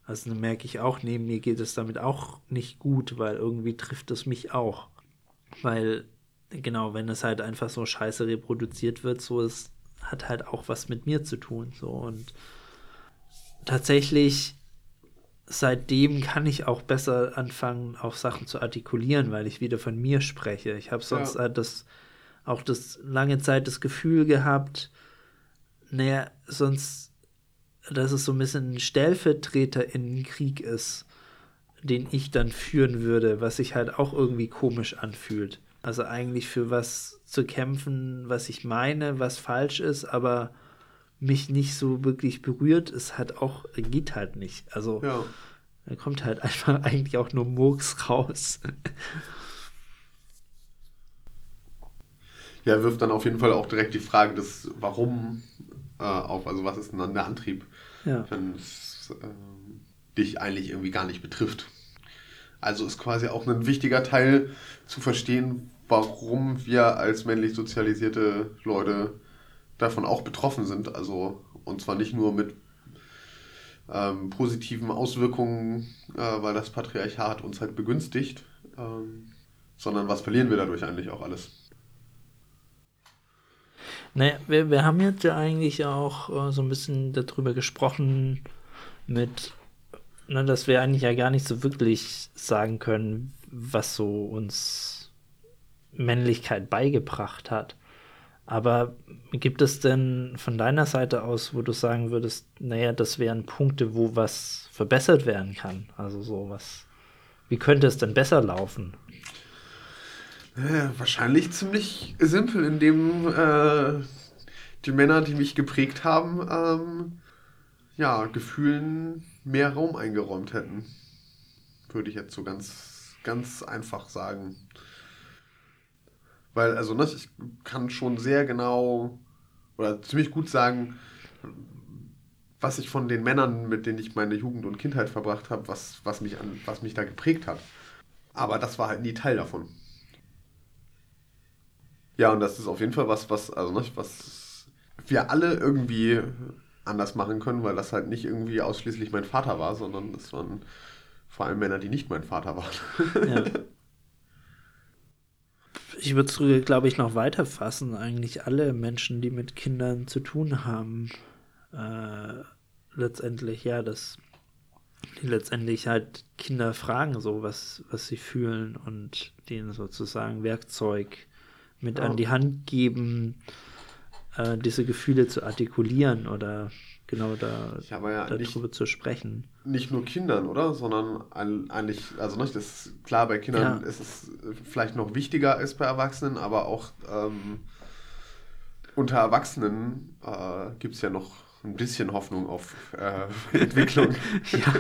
also dann merke ich auch, neben mir geht es damit auch nicht gut, weil irgendwie trifft es mich auch. Weil, genau, wenn es halt einfach so scheiße reproduziert wird, so es hat halt auch was mit mir zu tun. So und tatsächlich seitdem kann ich auch besser anfangen, auch Sachen zu artikulieren, weil ich wieder von mir spreche. Ich habe sonst ja. halt das, auch das lange Zeit das Gefühl gehabt, naja, sonst, dass es so ein bisschen ein Stellvertreter in Krieg ist, den ich dann führen würde, was sich halt auch irgendwie komisch anfühlt. Also eigentlich für was zu kämpfen, was ich meine, was falsch ist, aber mich nicht so wirklich berührt, ist halt auch, geht halt nicht. Also ja. da kommt halt einfach eigentlich auch nur Murks raus. Ja, wirft dann auf jeden Fall auch direkt die Frage des Warum äh, auf. Also was ist denn dann der Antrieb, ja. wenn es äh, dich eigentlich irgendwie gar nicht betrifft. Also ist quasi auch ein wichtiger Teil zu verstehen, warum wir als männlich sozialisierte Leute davon auch betroffen sind. Also und zwar nicht nur mit ähm, positiven Auswirkungen, äh, weil das Patriarchat uns halt begünstigt, ähm, sondern was verlieren wir dadurch eigentlich auch alles? Naja, wir, wir haben jetzt ja eigentlich auch äh, so ein bisschen darüber gesprochen, mit, ne, dass wir eigentlich ja gar nicht so wirklich sagen können, was so uns Männlichkeit beigebracht hat. Aber gibt es denn von deiner Seite aus, wo du sagen würdest, naja, das wären Punkte, wo was verbessert werden kann? Also so was. Wie könnte es denn besser laufen? Äh, wahrscheinlich ziemlich simpel, indem äh, die Männer, die mich geprägt haben, ähm, ja, Gefühlen mehr Raum eingeräumt hätten. Würde ich jetzt so ganz, ganz einfach sagen. Weil, also, ne, ich kann schon sehr genau oder ziemlich gut sagen, was ich von den Männern, mit denen ich meine Jugend und Kindheit verbracht habe, was, was, mich an, was mich da geprägt hat. Aber das war halt nie Teil davon. Ja, und das ist auf jeden Fall was, was, also ne, was wir alle irgendwie anders machen können, weil das halt nicht irgendwie ausschließlich mein Vater war, sondern das waren vor allem Männer, die nicht mein Vater waren. Ja. Ich würde es, glaube ich, noch weiter fassen. Eigentlich alle Menschen, die mit Kindern zu tun haben, äh, letztendlich, ja, dass die letztendlich halt Kinder fragen, so was, was sie fühlen und denen sozusagen Werkzeug mit oh. an die Hand geben, äh, diese Gefühle zu artikulieren oder genau da ja, darüber zu sprechen. Nicht nur Kindern, oder? Sondern eigentlich, also nicht, das ist klar, bei Kindern ja. ist es vielleicht noch wichtiger als bei Erwachsenen, aber auch ähm, unter Erwachsenen äh, gibt es ja noch ein bisschen Hoffnung auf äh, Entwicklung. ja.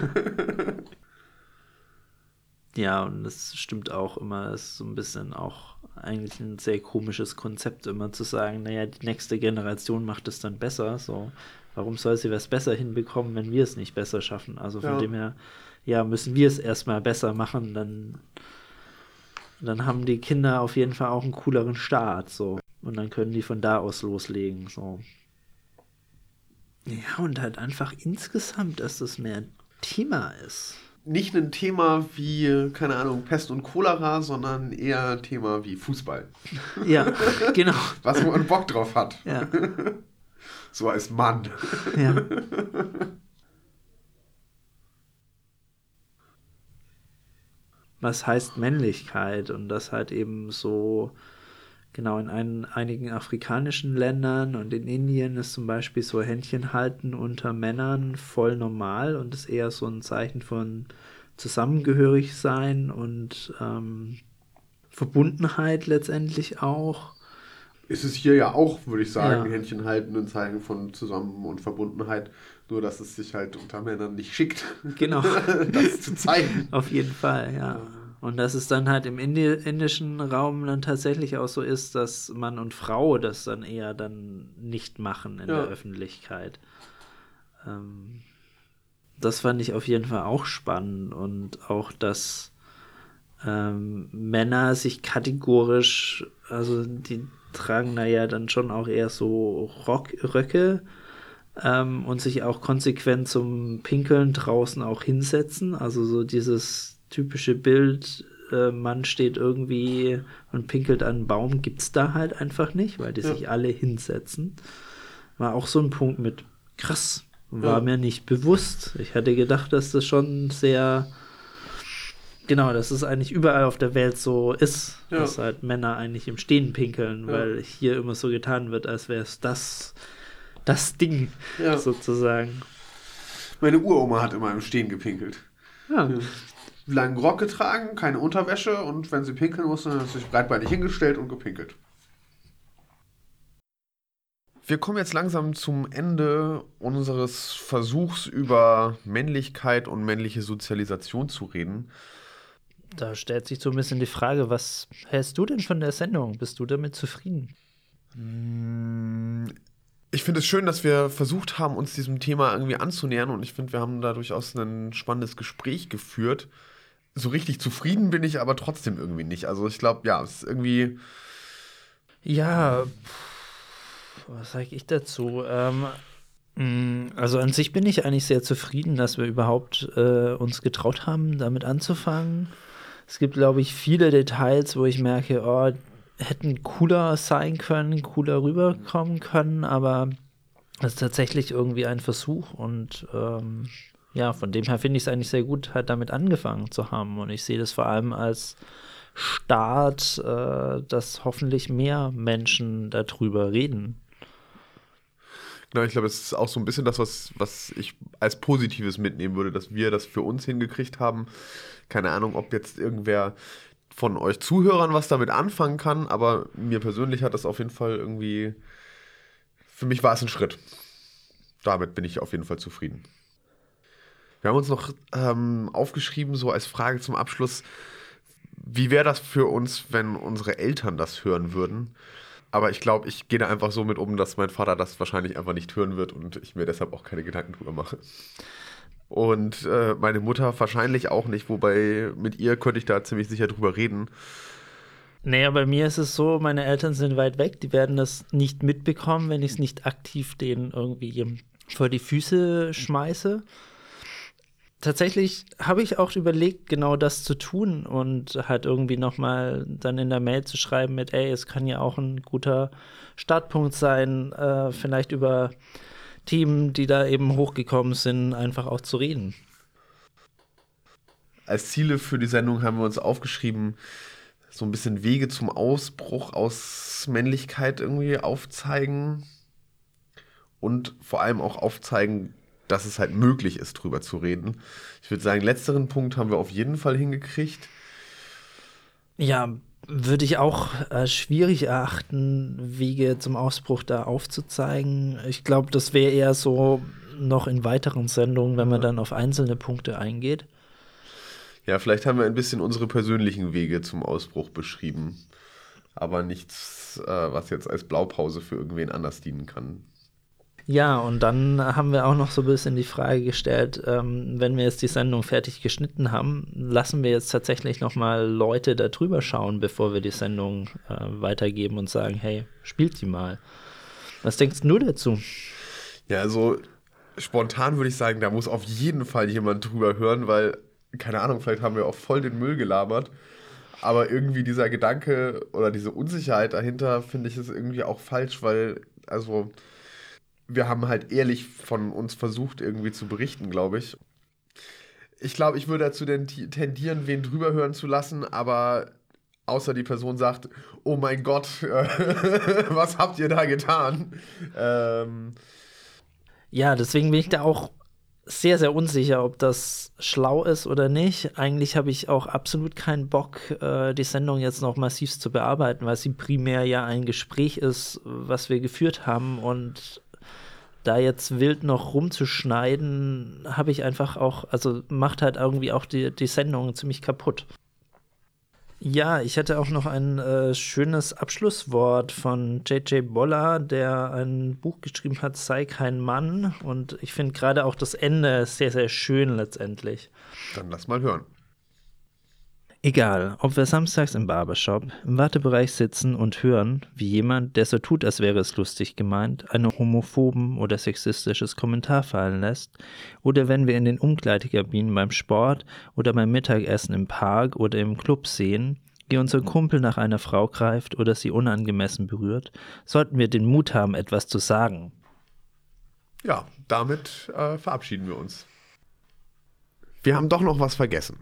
ja, und das stimmt auch immer, ist so ein bisschen auch eigentlich ein sehr komisches Konzept, immer zu sagen, naja, die nächste Generation macht es dann besser. So, Warum soll sie was besser hinbekommen, wenn wir es nicht besser schaffen? Also von ja. dem her, ja, müssen wir es erstmal besser machen, dann, dann haben die Kinder auf jeden Fall auch einen cooleren Start, so. Und dann können die von da aus loslegen, so. Ja, und halt einfach insgesamt, dass das mehr Thema ist. Nicht ein Thema wie, keine Ahnung, Pest und Cholera, sondern eher ein Thema wie Fußball. Ja, genau. Was man Bock drauf hat. Ja. So als Mann. Ja. Was heißt Männlichkeit? Und das halt eben so Genau, in ein, einigen afrikanischen Ländern und in Indien ist zum Beispiel so Händchen halten unter Männern voll normal und ist eher so ein Zeichen von zusammengehörig sein und ähm, Verbundenheit letztendlich auch. Ist es hier ja auch, würde ich sagen, ja. Händchen halten und Zeichen von Zusammen- und Verbundenheit. Nur, dass es sich halt unter Männern nicht schickt. Genau. das zu zeigen. Auf jeden Fall, ja. Und dass es dann halt im Indi indischen Raum dann tatsächlich auch so ist, dass Mann und Frau das dann eher dann nicht machen in ja. der Öffentlichkeit. Ähm, das fand ich auf jeden Fall auch spannend und auch, dass ähm, Männer sich kategorisch, also die tragen da ja dann schon auch eher so Rock Röcke ähm, und sich auch konsequent zum Pinkeln draußen auch hinsetzen. Also so dieses typische Bild, äh, Mann steht irgendwie und pinkelt an einen Baum, gibt es da halt einfach nicht, weil die ja. sich alle hinsetzen. War auch so ein Punkt mit krass, war ja. mir nicht bewusst. Ich hatte gedacht, dass das schon sehr genau, dass es eigentlich überall auf der Welt so ist, ja. dass halt Männer eigentlich im Stehen pinkeln, weil hier immer so getan wird, als wäre es das das Ding sozusagen. Meine Uroma hat immer im Stehen gepinkelt. Ja langen Rock getragen, keine Unterwäsche und wenn sie pinkeln musste, dann hat sie sich breitbeinig hingestellt und gepinkelt. Wir kommen jetzt langsam zum Ende unseres Versuchs über Männlichkeit und männliche Sozialisation zu reden. Da stellt sich so ein bisschen die Frage, was hältst du denn von der Sendung? Bist du damit zufrieden? Hm, ich finde es schön, dass wir versucht haben, uns diesem Thema irgendwie anzunähern und ich finde, wir haben da durchaus ein spannendes Gespräch geführt so richtig zufrieden bin ich aber trotzdem irgendwie nicht. Also ich glaube, ja, es ist irgendwie. Ja, was sage ich dazu? Ähm, mm, also an sich bin ich eigentlich sehr zufrieden, dass wir überhaupt äh, uns getraut haben, damit anzufangen. Es gibt, glaube ich, viele Details, wo ich merke, oh, hätten cooler sein können, cooler rüberkommen können, aber es ist tatsächlich irgendwie ein Versuch und ähm, ja, von dem her finde ich es eigentlich sehr gut, halt damit angefangen zu haben. Und ich sehe das vor allem als Start, äh, dass hoffentlich mehr Menschen darüber reden. Genau, ich glaube, es ist auch so ein bisschen das, was, was ich als Positives mitnehmen würde, dass wir das für uns hingekriegt haben. Keine Ahnung, ob jetzt irgendwer von euch Zuhörern was damit anfangen kann, aber mir persönlich hat das auf jeden Fall irgendwie, für mich war es ein Schritt. Damit bin ich auf jeden Fall zufrieden. Wir haben uns noch ähm, aufgeschrieben, so als Frage zum Abschluss, wie wäre das für uns, wenn unsere Eltern das hören würden? Aber ich glaube, ich gehe da einfach so mit um, dass mein Vater das wahrscheinlich einfach nicht hören wird und ich mir deshalb auch keine Gedanken drüber mache. Und äh, meine Mutter wahrscheinlich auch nicht, wobei mit ihr könnte ich da ziemlich sicher drüber reden. Naja, bei mir ist es so, meine Eltern sind weit weg, die werden das nicht mitbekommen, wenn ich es nicht aktiv denen irgendwie vor die Füße schmeiße tatsächlich habe ich auch überlegt, genau das zu tun und halt irgendwie nochmal dann in der Mail zu schreiben mit, ey, es kann ja auch ein guter Startpunkt sein, äh, vielleicht über Themen, die da eben hochgekommen sind, einfach auch zu reden. Als Ziele für die Sendung haben wir uns aufgeschrieben, so ein bisschen Wege zum Ausbruch aus Männlichkeit irgendwie aufzeigen und vor allem auch aufzeigen, dass es halt möglich ist, drüber zu reden. Ich würde sagen, letzteren Punkt haben wir auf jeden Fall hingekriegt. Ja, würde ich auch äh, schwierig erachten, Wege zum Ausbruch da aufzuzeigen. Ich glaube, das wäre eher so noch in weiteren Sendungen, wenn man dann auf einzelne Punkte eingeht. Ja, vielleicht haben wir ein bisschen unsere persönlichen Wege zum Ausbruch beschrieben. Aber nichts, äh, was jetzt als Blaupause für irgendwen anders dienen kann. Ja, und dann haben wir auch noch so ein bisschen die Frage gestellt, ähm, wenn wir jetzt die Sendung fertig geschnitten haben, lassen wir jetzt tatsächlich noch mal Leute da drüber schauen, bevor wir die Sendung äh, weitergeben und sagen, hey, spielt die mal. Was denkst du dazu? Ja, also spontan würde ich sagen, da muss auf jeden Fall jemand drüber hören, weil, keine Ahnung, vielleicht haben wir auch voll den Müll gelabert. Aber irgendwie dieser Gedanke oder diese Unsicherheit dahinter, finde ich, ist irgendwie auch falsch, weil, also wir haben halt ehrlich von uns versucht, irgendwie zu berichten, glaube ich. Ich glaube, ich würde dazu tendieren, wen drüber hören zu lassen, aber außer die Person sagt, oh mein Gott, was habt ihr da getan? Ähm, ja, deswegen bin ich da auch sehr, sehr unsicher, ob das schlau ist oder nicht. Eigentlich habe ich auch absolut keinen Bock, äh, die Sendung jetzt noch massiv zu bearbeiten, weil sie primär ja ein Gespräch ist, was wir geführt haben und da jetzt wild noch rumzuschneiden, habe ich einfach auch, also macht halt irgendwie auch die, die Sendung ziemlich kaputt. Ja, ich hätte auch noch ein äh, schönes Abschlusswort von J.J. Boller, der ein Buch geschrieben hat, Sei kein Mann. Und ich finde gerade auch das Ende sehr, sehr schön letztendlich. Dann lass mal hören. Egal, ob wir samstags im Barbershop im Wartebereich sitzen und hören, wie jemand, der so tut, als wäre es lustig gemeint, einen homophoben oder sexistisches Kommentar fallen lässt, oder wenn wir in den Umkleidekabinen beim Sport oder beim Mittagessen im Park oder im Club sehen, wie unser Kumpel nach einer Frau greift oder sie unangemessen berührt, sollten wir den Mut haben, etwas zu sagen. Ja, damit äh, verabschieden wir uns. Wir haben doch noch was vergessen.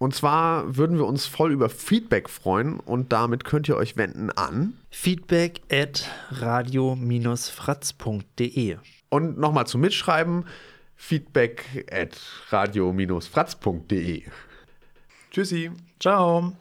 Und zwar würden wir uns voll über Feedback freuen und damit könnt ihr euch wenden an feedback at radio-fratz.de. Und nochmal zum Mitschreiben feedback at radio-fratz.de. Tschüssi. Ciao.